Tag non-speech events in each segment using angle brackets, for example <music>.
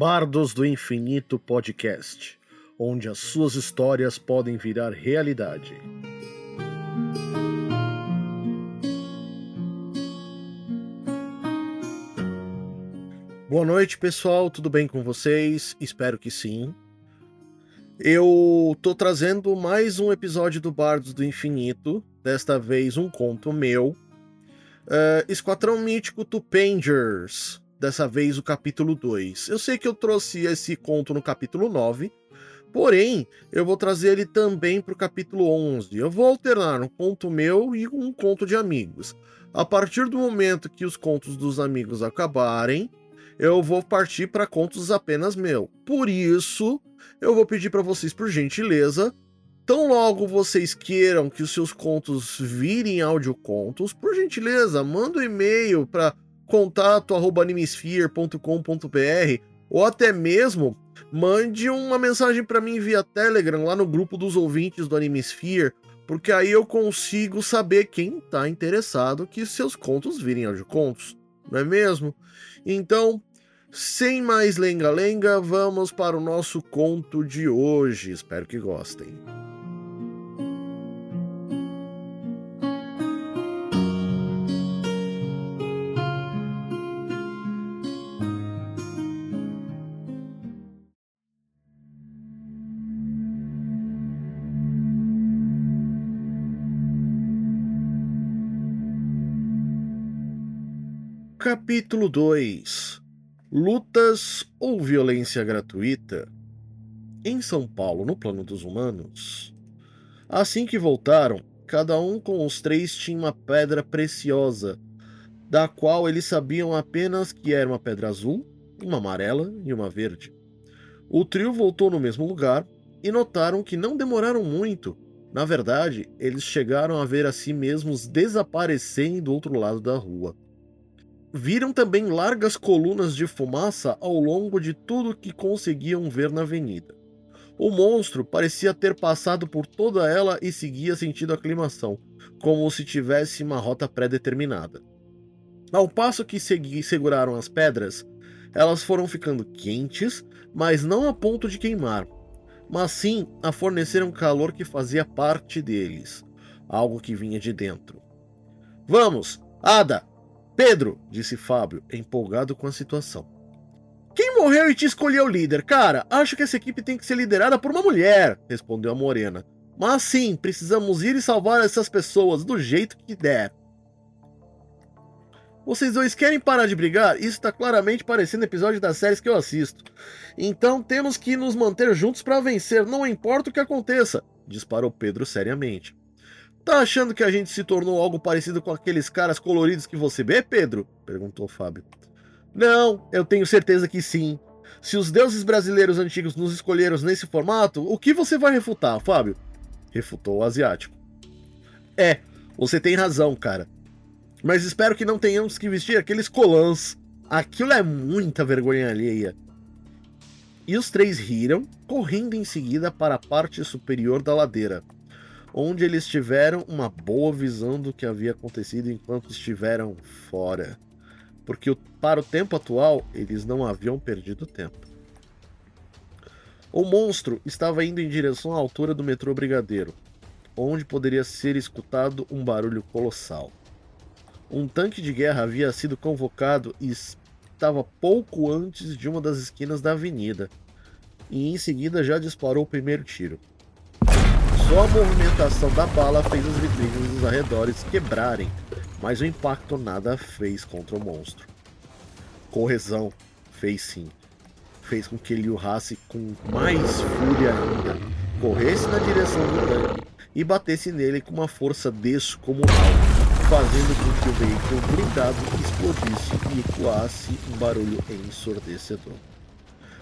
Bardos do Infinito Podcast, onde as suas histórias podem virar realidade. Boa noite, pessoal. Tudo bem com vocês? Espero que sim. Eu tô trazendo mais um episódio do Bardos do Infinito, desta vez um conto meu. Uh, Esquadrão Mítico Tupangers, dessa vez o capítulo 2. Eu sei que eu trouxe esse conto no capítulo 9, porém, eu vou trazer ele também para o capítulo 11. Eu vou alternar um conto meu e um conto de amigos. A partir do momento que os contos dos amigos acabarem, eu vou partir para contos apenas meu. Por isso, eu vou pedir para vocês, por gentileza, tão logo vocês queiram que os seus contos virem audiocontos, por gentileza, manda um e-mail para contato@animesphere.com.br ou até mesmo mande uma mensagem para mim via Telegram lá no grupo dos ouvintes do Animesphere, porque aí eu consigo saber quem está interessado que seus contos virem audiocontos, não é mesmo? Então, sem mais lenga-lenga, vamos para o nosso conto de hoje. Espero que gostem. Capítulo 2 Lutas ou violência gratuita? Em São Paulo, no plano dos humanos. Assim que voltaram, cada um com os três tinha uma pedra preciosa, da qual eles sabiam apenas que era uma pedra azul, uma amarela e uma verde. O trio voltou no mesmo lugar e notaram que não demoraram muito. Na verdade, eles chegaram a ver a si mesmos desaparecerem do outro lado da rua viram também largas colunas de fumaça ao longo de tudo que conseguiam ver na avenida. O monstro parecia ter passado por toda ela e seguia sentindo aclimação, como se tivesse uma rota pré-determinada. Ao passo que segui, seguraram as pedras, elas foram ficando quentes, mas não a ponto de queimar, mas sim a fornecer um calor que fazia parte deles, algo que vinha de dentro. Vamos, Ada, Pedro, disse Fábio, empolgado com a situação. Quem morreu e te escolheu líder? Cara, acho que essa equipe tem que ser liderada por uma mulher, respondeu a Morena. Mas sim, precisamos ir e salvar essas pessoas do jeito que der. Vocês dois querem parar de brigar? Isso está claramente parecendo episódio das séries que eu assisto. Então temos que nos manter juntos para vencer, não importa o que aconteça, disparou Pedro seriamente. Tá achando que a gente se tornou algo parecido com aqueles caras coloridos que você vê, Pedro? perguntou Fábio. Não, eu tenho certeza que sim. Se os deuses brasileiros antigos nos escolheram nesse formato, o que você vai refutar, Fábio? Refutou o asiático. É, você tem razão, cara. Mas espero que não tenhamos que vestir aqueles colãs. Aquilo é muita vergonha alheia. E os três riram, correndo em seguida para a parte superior da ladeira onde eles tiveram uma boa visão do que havia acontecido enquanto estiveram fora. Porque para o tempo atual, eles não haviam perdido tempo. O monstro estava indo em direção à altura do metrô Brigadeiro, onde poderia ser escutado um barulho colossal. Um tanque de guerra havia sido convocado e estava pouco antes de uma das esquinas da avenida, e em seguida já disparou o primeiro tiro. Só a movimentação da bala fez as vitrines dos arredores quebrarem, mas o impacto nada fez contra o monstro. Correção fez sim. Fez com que ele urrasse com mais fúria ainda, corresse na direção do tanque e batesse nele com uma força descomunal, fazendo com que o veículo blindado explodisse e ecoasse um barulho ensurdecedor.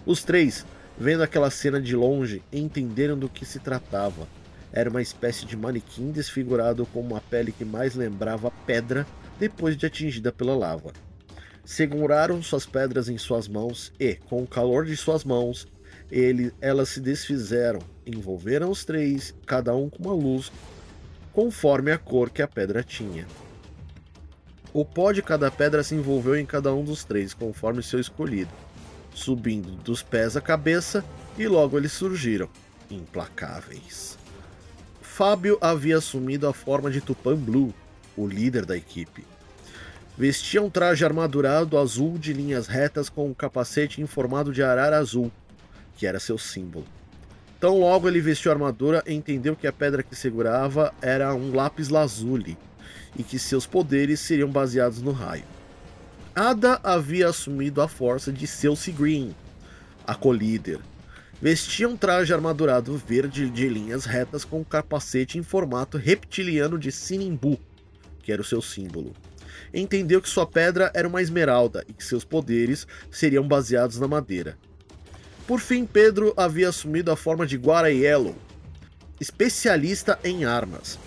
Os três, vendo aquela cena de longe, entenderam do que se tratava era uma espécie de manequim desfigurado com uma pele que mais lembrava pedra depois de atingida pela lava. Seguraram suas pedras em suas mãos e, com o calor de suas mãos, ele, elas se desfizeram, envolveram os três, cada um com uma luz, conforme a cor que a pedra tinha. O pó de cada pedra se envolveu em cada um dos três, conforme seu escolhido. subindo dos pés à cabeça, e logo eles surgiram, implacáveis. Fábio havia assumido a forma de Tupan Blue, o líder da equipe. Vestia um traje armadurado azul de linhas retas com um capacete em formato de arara azul, que era seu símbolo. Tão logo ele vestiu a armadura, entendeu que a pedra que segurava era um lápis lazuli e que seus poderes seriam baseados no raio. Ada havia assumido a força de Celsi Green, a colíder. Vestia um traje armadurado verde de linhas retas com um capacete em formato reptiliano de Sinimbu, que era o seu símbolo. Entendeu que sua pedra era uma esmeralda e que seus poderes seriam baseados na madeira. Por fim, Pedro havia assumido a forma de Guara Yellow, especialista em armas.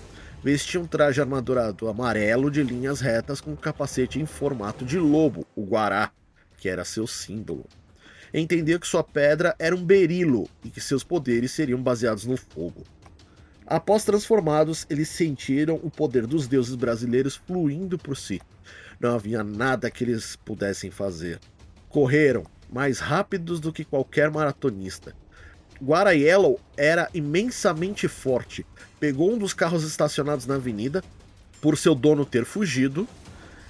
Vestia um traje armadurado amarelo de linhas retas com um capacete em formato de lobo, o Guará, que era seu símbolo. Entendeu que sua pedra era um berilo e que seus poderes seriam baseados no fogo. Após transformados, eles sentiram o poder dos deuses brasileiros fluindo por si. Não havia nada que eles pudessem fazer. Correram, mais rápidos do que qualquer maratonista. Guara Yellow era imensamente forte. Pegou um dos carros estacionados na avenida, por seu dono ter fugido,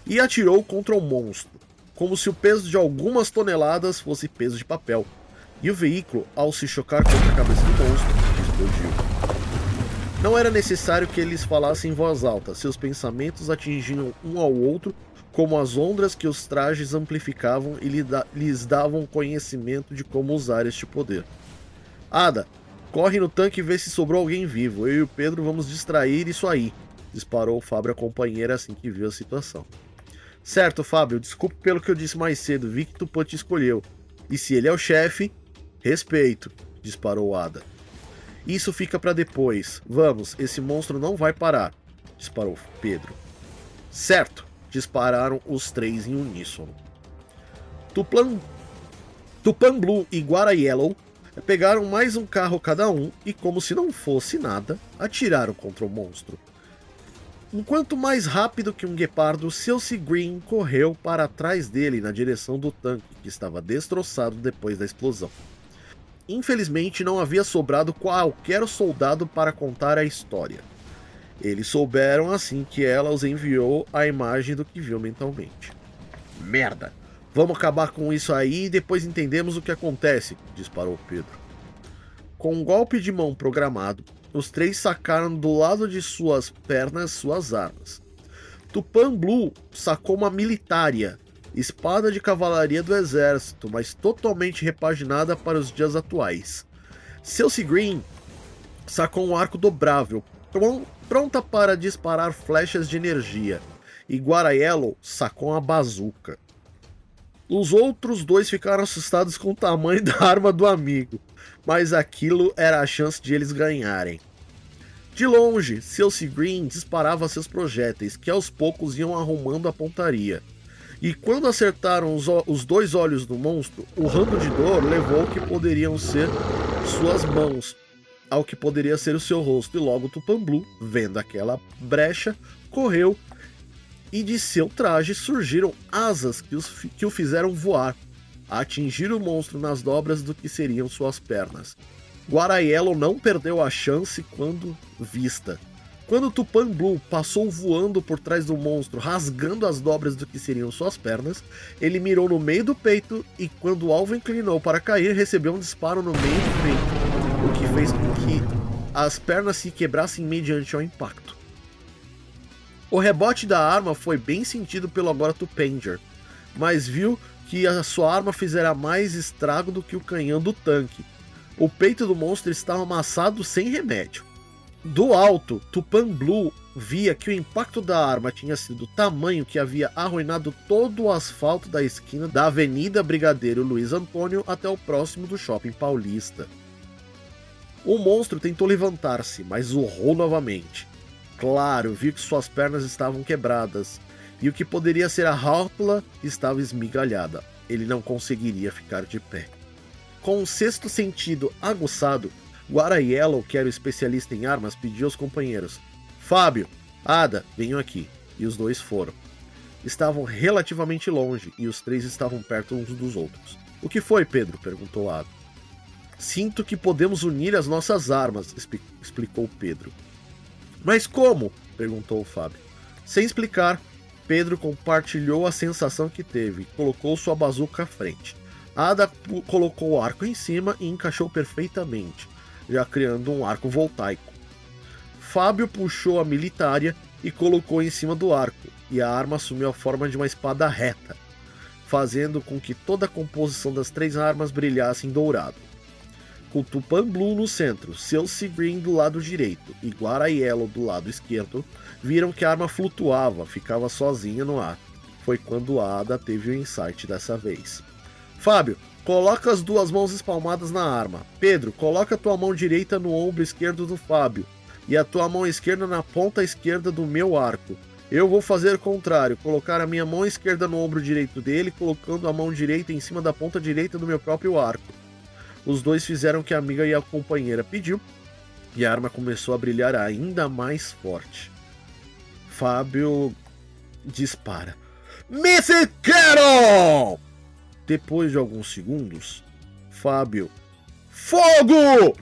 e atirou contra o monstro, como se o peso de algumas toneladas fosse peso de papel. E o veículo, ao se chocar contra a cabeça do monstro, explodiu. Não era necessário que eles falassem em voz alta, seus pensamentos atingiam um ao outro como as ondas que os trajes amplificavam e lhes davam conhecimento de como usar este poder. Ada, corre no tanque e vê se sobrou alguém vivo. Eu e o Pedro vamos distrair isso aí, disparou Fábio à companheira assim que viu a situação. Certo, Fábio, desculpe pelo que eu disse mais cedo, vi que Tupã te escolheu. E se ele é o chefe, respeito, disparou Ada. Isso fica para depois. Vamos, esse monstro não vai parar, disparou Pedro. Certo, dispararam os três em uníssono. Tuplan, Tupan Blue e Guara Yellow pegaram mais um carro cada um e, como se não fosse nada, atiraram contra o monstro. Enquanto mais rápido que um guepardo, Celsi Green correu para trás dele na direção do tanque, que estava destroçado depois da explosão. Infelizmente, não havia sobrado qualquer soldado para contar a história. Eles souberam assim que ela os enviou a imagem do que viu mentalmente. Merda! Vamos acabar com isso aí e depois entendemos o que acontece, disparou Pedro. Com um golpe de mão programado, os três sacaram do lado de suas pernas suas armas. Tupan Blue sacou uma militária, espada de cavalaria do exército, mas totalmente repaginada para os dias atuais. Celsi Green sacou um arco dobrável, pronta para disparar flechas de energia, e Guaraiello sacou uma bazuca. Os outros dois ficaram assustados com o tamanho <laughs> da arma do amigo, mas aquilo era a chance de eles ganharem. De longe, Celsi Green disparava seus projéteis, que aos poucos iam arrumando a pontaria. E quando acertaram os, os dois olhos do monstro, o ramo de dor levou o que poderiam ser suas mãos, ao que poderia ser o seu rosto, e logo Tupamblu, vendo aquela brecha, correu e de seu traje surgiram asas que, os, que o fizeram voar, a atingir o monstro nas dobras do que seriam suas pernas. Guaraiello não perdeu a chance quando vista. Quando Tupan Blue passou voando por trás do monstro, rasgando as dobras do que seriam suas pernas, ele mirou no meio do peito e, quando o alvo inclinou para cair, recebeu um disparo no meio do peito o que fez com que as pernas se quebrassem mediante ao impacto. O rebote da arma foi bem sentido pelo agora Tupanger, mas viu que a sua arma fizera mais estrago do que o canhão do tanque. O peito do monstro estava amassado sem remédio. Do alto, Tupan Blue via que o impacto da arma tinha sido tamanho que havia arruinado todo o asfalto da esquina da Avenida Brigadeiro Luiz Antônio até o próximo do Shopping Paulista. O monstro tentou levantar-se, mas urrou novamente. Claro, viu que suas pernas estavam quebradas e o que poderia ser a rótula estava esmigalhada. Ele não conseguiria ficar de pé. Com o sexto sentido aguçado, Guaraiello, que era o especialista em armas, pediu aos companheiros: Fábio, Ada, venham aqui. E os dois foram. estavam relativamente longe e os três estavam perto uns dos outros. O que foi, Pedro? perguntou Ada. Sinto que podemos unir as nossas armas, explicou Pedro. Mas como? perguntou Fábio. Sem explicar, Pedro compartilhou a sensação que teve colocou sua bazuca à frente. Ada colocou o arco em cima e encaixou perfeitamente, já criando um arco voltaico. Fábio puxou a militária e colocou em cima do arco, e a arma assumiu a forma de uma espada reta, fazendo com que toda a composição das três armas brilhasse em dourado. Com Tupan Blue no centro, Celsi Green do lado direito e Guara Yellow do lado esquerdo, viram que a arma flutuava, ficava sozinha no ar. Foi quando a Ada teve o insight dessa vez. Fábio, coloca as duas mãos espalmadas na arma. Pedro, coloca a tua mão direita no ombro esquerdo do Fábio e a tua mão esquerda na ponta esquerda do meu arco. Eu vou fazer o contrário, colocar a minha mão esquerda no ombro direito dele, colocando a mão direita em cima da ponta direita do meu próprio arco. Os dois fizeram o que a amiga e a companheira pediu, e a arma começou a brilhar ainda mais forte. Fábio dispara. Carol! Depois de alguns segundos, Fábio. Fogo!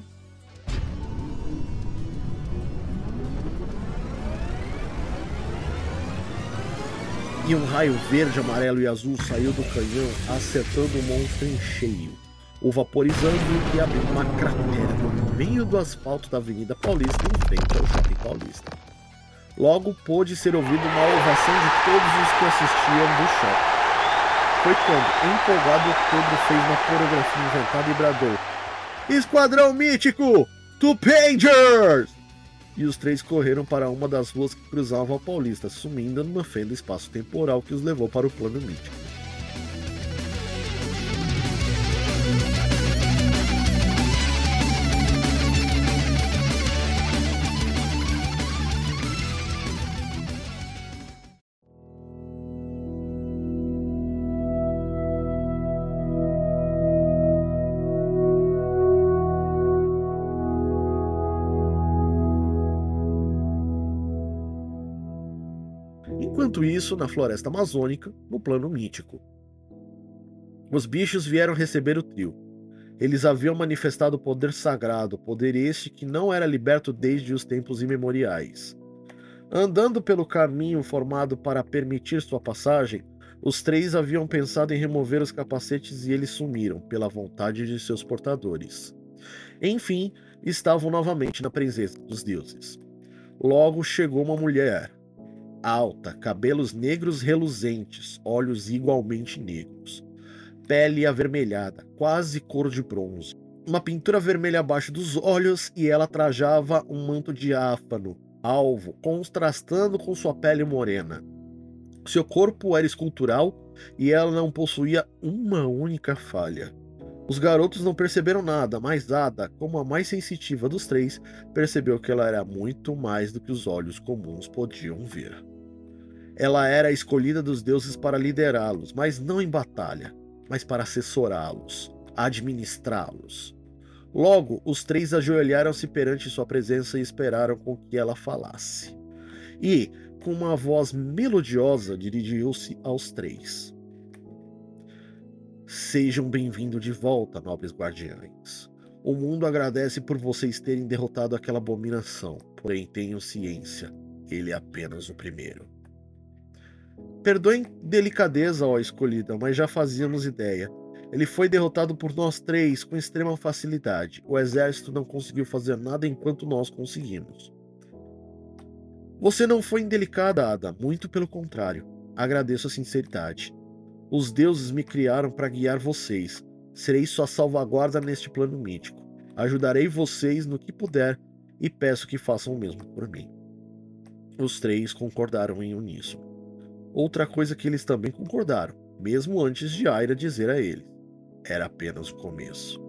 E um raio verde, amarelo e azul saiu do canhão, acertando o monstro em cheio, o vaporizando e abrindo uma cratera no meio do asfalto da Avenida Paulista em frente ao Shopping Paulista. Logo pôde ser ouvido uma ovação de todos os que assistiam do shopping. Foi quando, empolgado, Pedro fez uma coreografia inventada e bradou: Esquadrão Mítico! Tupangers! E os três correram para uma das ruas que cruzavam a Paulista, sumindo numa fenda espaço-temporal que os levou para o plano mítico. Enquanto isso, na floresta amazônica, no plano mítico. Os bichos vieram receber o trio. Eles haviam manifestado poder sagrado, poder este que não era liberto desde os tempos imemoriais. Andando pelo caminho formado para permitir sua passagem, os três haviam pensado em remover os capacetes e eles sumiram, pela vontade de seus portadores. Enfim, estavam novamente na presença dos deuses. Logo chegou uma mulher, alta, cabelos negros reluzentes, olhos igualmente negros, pele avermelhada, quase cor de bronze, uma pintura vermelha abaixo dos olhos e ela trajava um manto diáfano, alvo, contrastando com sua pele morena. Seu corpo era escultural e ela não possuía uma única falha. Os garotos não perceberam nada, mas Ada, como a mais sensitiva dos três, percebeu que ela era muito mais do que os olhos comuns podiam ver. Ela era a escolhida dos deuses para liderá-los, mas não em batalha, mas para assessorá-los, administrá-los. Logo, os três ajoelharam-se perante sua presença e esperaram com que ela falasse. E, com uma voz melodiosa, dirigiu-se aos três. Sejam bem-vindos de volta, nobres guardiães. O mundo agradece por vocês terem derrotado aquela abominação, porém tenham ciência, ele é apenas o primeiro. Perdoem delicadeza, ó escolhida, mas já fazíamos ideia. Ele foi derrotado por nós três com extrema facilidade. O exército não conseguiu fazer nada enquanto nós conseguimos. Você não foi indelicada, Ada, muito pelo contrário. Agradeço a sinceridade. Os deuses me criaram para guiar vocês. Serei sua salvaguarda neste plano mítico. Ajudarei vocês no que puder e peço que façam o mesmo por mim. Os três concordaram em uníssono. Outra coisa que eles também concordaram, mesmo antes de Aira dizer a eles: era apenas o começo.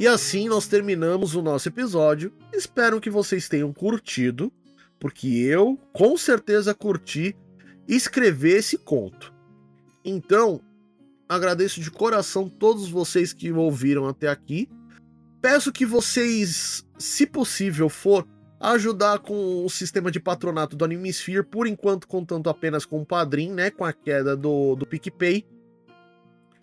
E assim nós terminamos o nosso episódio. Espero que vocês tenham curtido, porque eu com certeza curti escrever esse conto. Então, agradeço de coração todos vocês que ouviram até aqui. Peço que vocês, se possível for, ajudar com o sistema de patronato do Animesphere, por enquanto contando apenas com o Padrim, né, com a queda do, do PicPay.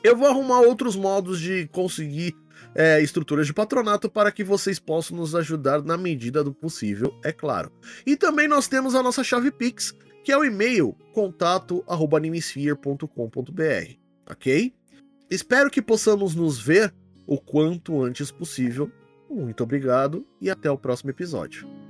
Eu vou arrumar outros modos de conseguir é, estruturas de patronato para que vocês possam nos ajudar na medida do possível, é claro. E também nós temos a nossa chave Pix, que é o e-mail contato@animesphere.com.br, ok? Espero que possamos nos ver o quanto antes possível. Muito obrigado e até o próximo episódio.